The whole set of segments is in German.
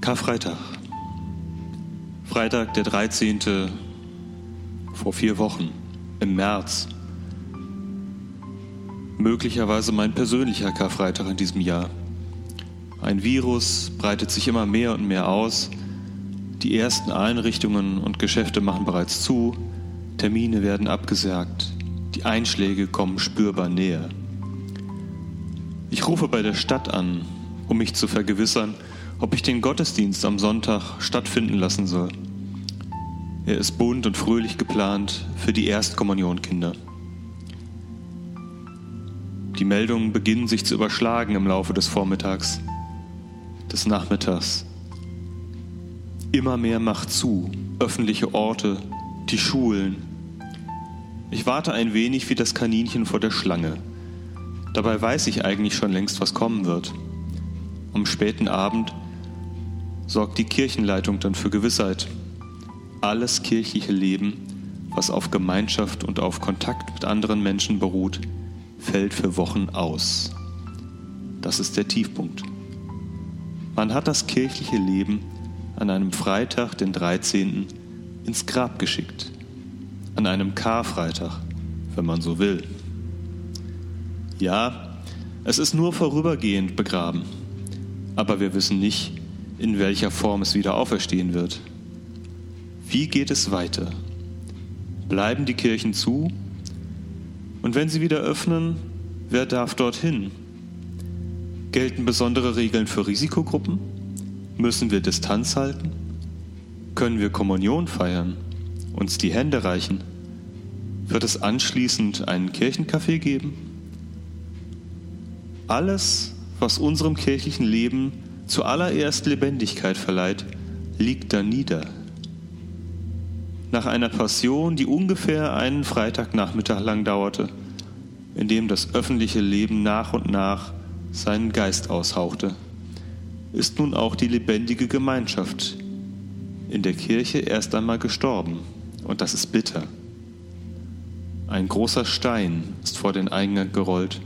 Karfreitag. Freitag, der 13. vor vier Wochen, im März. Möglicherweise mein persönlicher Karfreitag in diesem Jahr. Ein Virus breitet sich immer mehr und mehr aus. Die ersten Einrichtungen und Geschäfte machen bereits zu. Termine werden abgesagt. Die Einschläge kommen spürbar näher. Ich rufe bei der Stadt an, um mich zu vergewissern, ob ich den Gottesdienst am Sonntag stattfinden lassen soll. Er ist bunt und fröhlich geplant für die Erstkommunionkinder. Die Meldungen beginnen sich zu überschlagen im Laufe des Vormittags, des Nachmittags. Immer mehr macht zu, öffentliche Orte, die Schulen. Ich warte ein wenig wie das Kaninchen vor der Schlange. Dabei weiß ich eigentlich schon längst, was kommen wird. Am späten Abend sorgt die Kirchenleitung dann für Gewissheit. Alles kirchliche Leben, was auf Gemeinschaft und auf Kontakt mit anderen Menschen beruht, fällt für Wochen aus. Das ist der Tiefpunkt. Man hat das kirchliche Leben an einem Freitag, den 13., ins Grab geschickt. An einem Karfreitag, wenn man so will. Ja, es ist nur vorübergehend begraben, aber wir wissen nicht, in welcher Form es wieder auferstehen wird. Wie geht es weiter? Bleiben die Kirchen zu? Und wenn sie wieder öffnen, wer darf dorthin? Gelten besondere Regeln für Risikogruppen? Müssen wir Distanz halten? Können wir Kommunion feiern? Uns die Hände reichen? Wird es anschließend einen Kirchencafé geben? Alles, was unserem kirchlichen Leben zuallererst Lebendigkeit verleiht, liegt da nieder. Nach einer Passion, die ungefähr einen Freitagnachmittag lang dauerte, in dem das öffentliche Leben nach und nach seinen Geist aushauchte, ist nun auch die lebendige Gemeinschaft in der Kirche erst einmal gestorben. Und das ist bitter. Ein großer Stein ist vor den Eingang gerollt.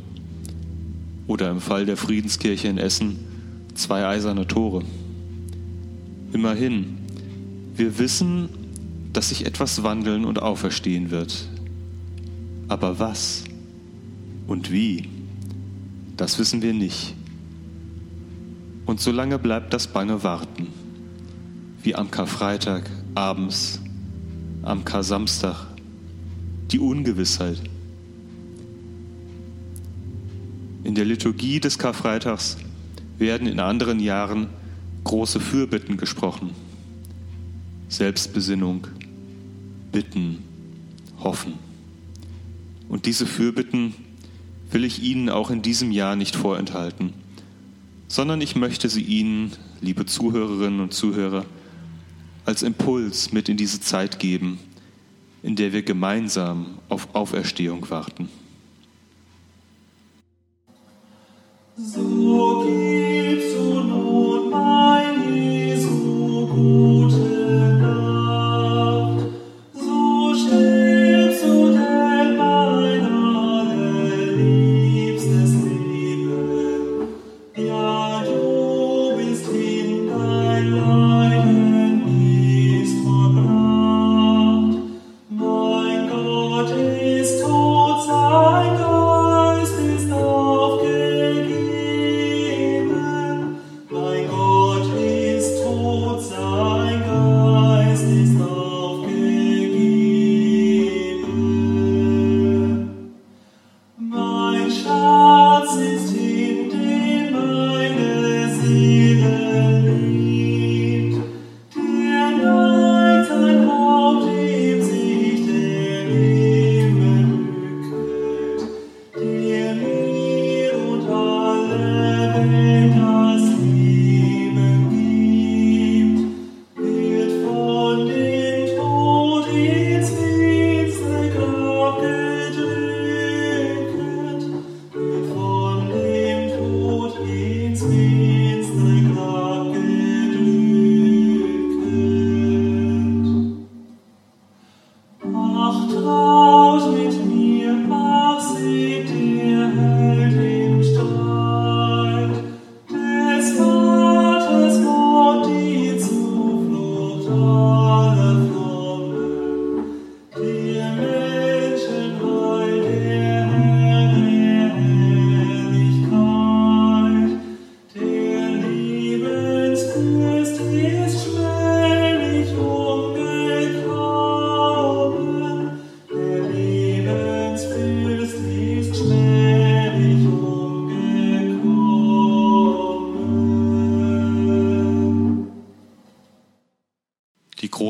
Oder im Fall der Friedenskirche in Essen zwei eiserne Tore. Immerhin, wir wissen, dass sich etwas wandeln und auferstehen wird. Aber was und wie, das wissen wir nicht. Und solange bleibt das bange Warten, wie am Karfreitag abends, am Kar-Samstag, die Ungewissheit. In der Liturgie des Karfreitags werden in anderen Jahren große Fürbitten gesprochen. Selbstbesinnung, Bitten, Hoffen. Und diese Fürbitten will ich Ihnen auch in diesem Jahr nicht vorenthalten, sondern ich möchte sie Ihnen, liebe Zuhörerinnen und Zuhörer, als Impuls mit in diese Zeit geben, in der wir gemeinsam auf Auferstehung warten. So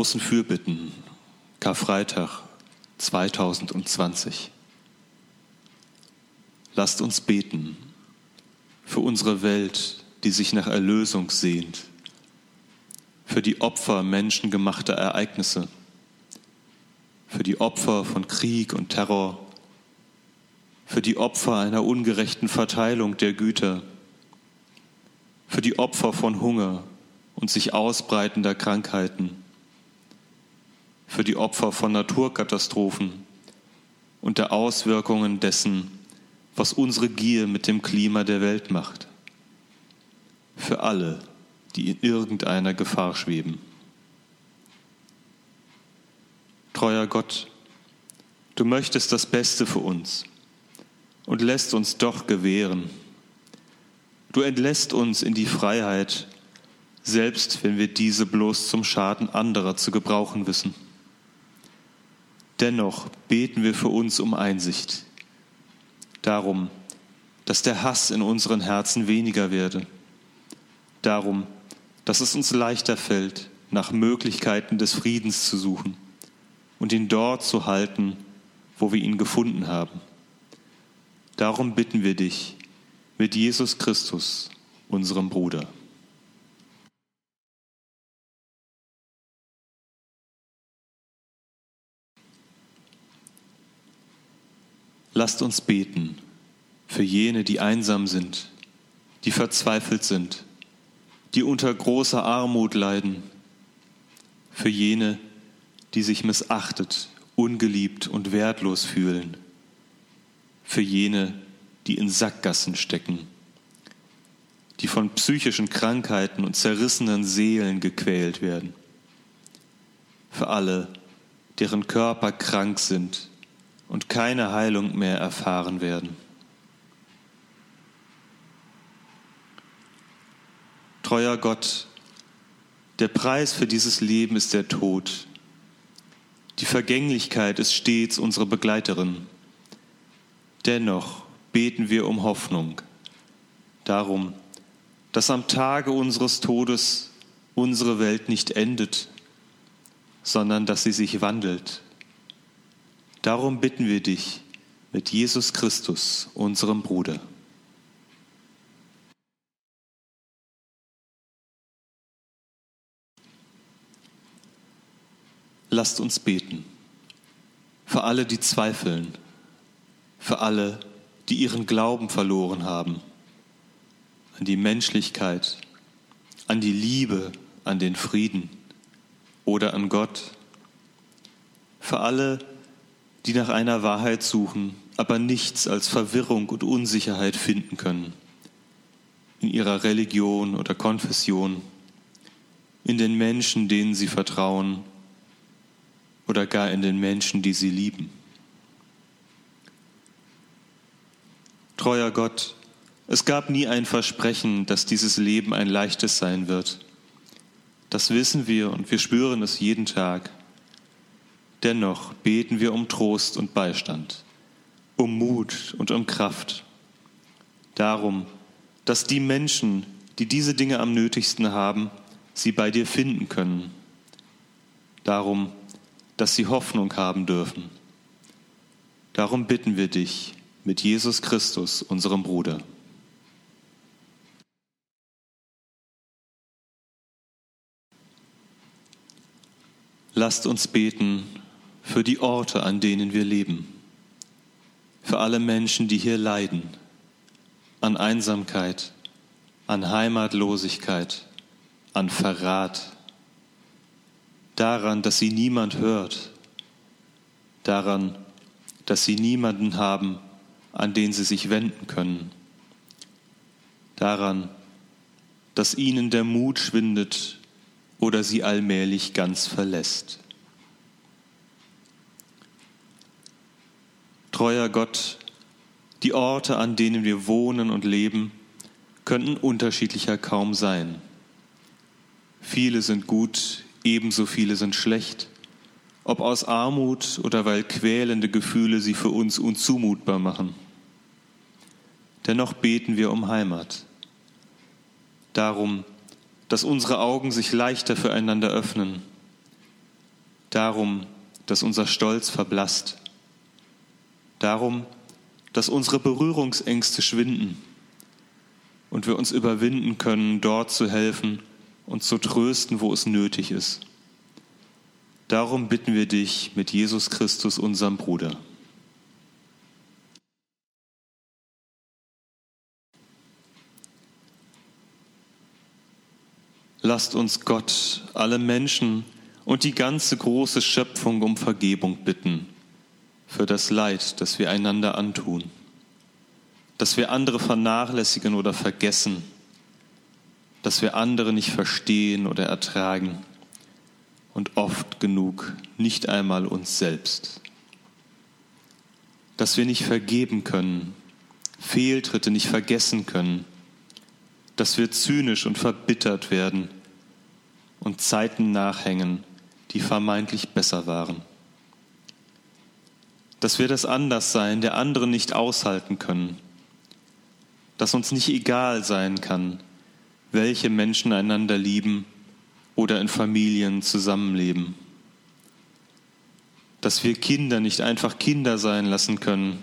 großen Fürbitten, Karfreitag 2020. Lasst uns beten für unsere Welt, die sich nach Erlösung sehnt, für die Opfer menschengemachter Ereignisse, für die Opfer von Krieg und Terror, für die Opfer einer ungerechten Verteilung der Güter, für die Opfer von Hunger und sich ausbreitender Krankheiten, für die Opfer von Naturkatastrophen und der Auswirkungen dessen, was unsere Gier mit dem Klima der Welt macht, für alle, die in irgendeiner Gefahr schweben. Treuer Gott, du möchtest das Beste für uns und lässt uns doch gewähren. Du entlässt uns in die Freiheit, selbst wenn wir diese bloß zum Schaden anderer zu gebrauchen wissen. Dennoch beten wir für uns um Einsicht, darum, dass der Hass in unseren Herzen weniger werde, darum, dass es uns leichter fällt, nach Möglichkeiten des Friedens zu suchen und ihn dort zu halten, wo wir ihn gefunden haben. Darum bitten wir dich mit Jesus Christus, unserem Bruder. Lasst uns beten für jene, die einsam sind, die verzweifelt sind, die unter großer Armut leiden, für jene, die sich missachtet, ungeliebt und wertlos fühlen, für jene, die in Sackgassen stecken, die von psychischen Krankheiten und zerrissenen Seelen gequält werden, für alle, deren Körper krank sind und keine Heilung mehr erfahren werden. Treuer Gott, der Preis für dieses Leben ist der Tod. Die Vergänglichkeit ist stets unsere Begleiterin. Dennoch beten wir um Hoffnung, darum, dass am Tage unseres Todes unsere Welt nicht endet, sondern dass sie sich wandelt. Darum bitten wir dich mit Jesus Christus, unserem Bruder. Lasst uns beten. Für alle, die zweifeln, für alle, die ihren Glauben verloren haben, an die Menschlichkeit, an die Liebe, an den Frieden oder an Gott. Für alle, die nach einer Wahrheit suchen, aber nichts als Verwirrung und Unsicherheit finden können. In ihrer Religion oder Konfession, in den Menschen, denen sie vertrauen oder gar in den Menschen, die sie lieben. Treuer Gott, es gab nie ein Versprechen, dass dieses Leben ein leichtes sein wird. Das wissen wir und wir spüren es jeden Tag. Dennoch beten wir um Trost und Beistand, um Mut und um Kraft. Darum, dass die Menschen, die diese Dinge am nötigsten haben, sie bei dir finden können. Darum, dass sie Hoffnung haben dürfen. Darum bitten wir dich mit Jesus Christus, unserem Bruder. Lasst uns beten für die Orte, an denen wir leben, für alle Menschen, die hier leiden, an Einsamkeit, an Heimatlosigkeit, an Verrat, daran, dass sie niemand hört, daran, dass sie niemanden haben, an den sie sich wenden können, daran, dass ihnen der Mut schwindet oder sie allmählich ganz verlässt. Treuer Gott, die Orte, an denen wir wohnen und leben, könnten unterschiedlicher kaum sein. Viele sind gut, ebenso viele sind schlecht, ob aus Armut oder weil quälende Gefühle sie für uns unzumutbar machen. Dennoch beten wir um Heimat, darum, dass unsere Augen sich leichter füreinander öffnen, darum, dass unser Stolz verblasst, darum, dass unsere Berührungsängste schwinden und wir uns überwinden können, dort zu helfen und zu trösten, wo es nötig ist. Darum bitten wir dich mit Jesus Christus, unserem Bruder. Lasst uns Gott, alle Menschen und die ganze große Schöpfung um Vergebung bitten für das Leid, das wir einander antun, dass wir andere vernachlässigen oder vergessen, dass wir andere nicht verstehen oder ertragen und oft genug nicht einmal uns selbst, dass wir nicht vergeben können, Fehltritte nicht vergessen können, dass wir zynisch und verbittert werden und Zeiten nachhängen, die vermeintlich besser waren. Dass wir das Anderssein der anderen nicht aushalten können. Dass uns nicht egal sein kann, welche Menschen einander lieben oder in Familien zusammenleben. Dass wir Kinder nicht einfach Kinder sein lassen können,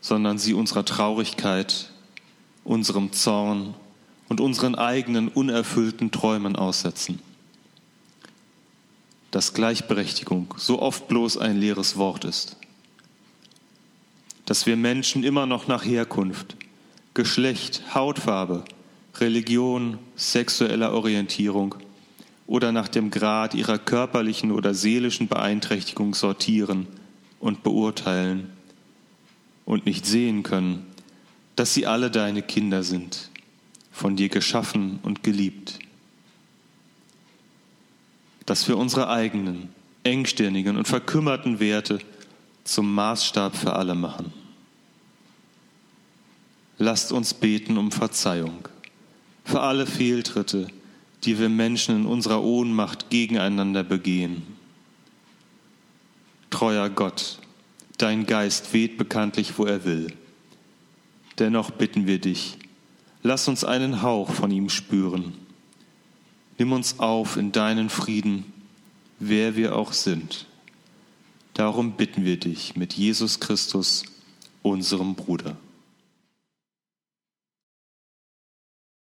sondern sie unserer Traurigkeit unserem Zorn und unseren eigenen unerfüllten Träumen aussetzen. Dass Gleichberechtigung so oft bloß ein leeres Wort ist. Dass wir Menschen immer noch nach Herkunft, Geschlecht, Hautfarbe, Religion, sexueller Orientierung oder nach dem Grad ihrer körperlichen oder seelischen Beeinträchtigung sortieren und beurteilen und nicht sehen können, dass sie alle deine Kinder sind, von dir geschaffen und geliebt. Dass wir unsere eigenen, engstirnigen und verkümmerten Werte zum Maßstab für alle machen. Lasst uns beten um Verzeihung für alle Fehltritte, die wir Menschen in unserer Ohnmacht gegeneinander begehen. Treuer Gott, dein Geist weht bekanntlich, wo er will. Dennoch bitten wir dich, lass uns einen Hauch von ihm spüren. Nimm uns auf in deinen Frieden, wer wir auch sind. Darum bitten wir dich mit Jesus Christus, unserem Bruder.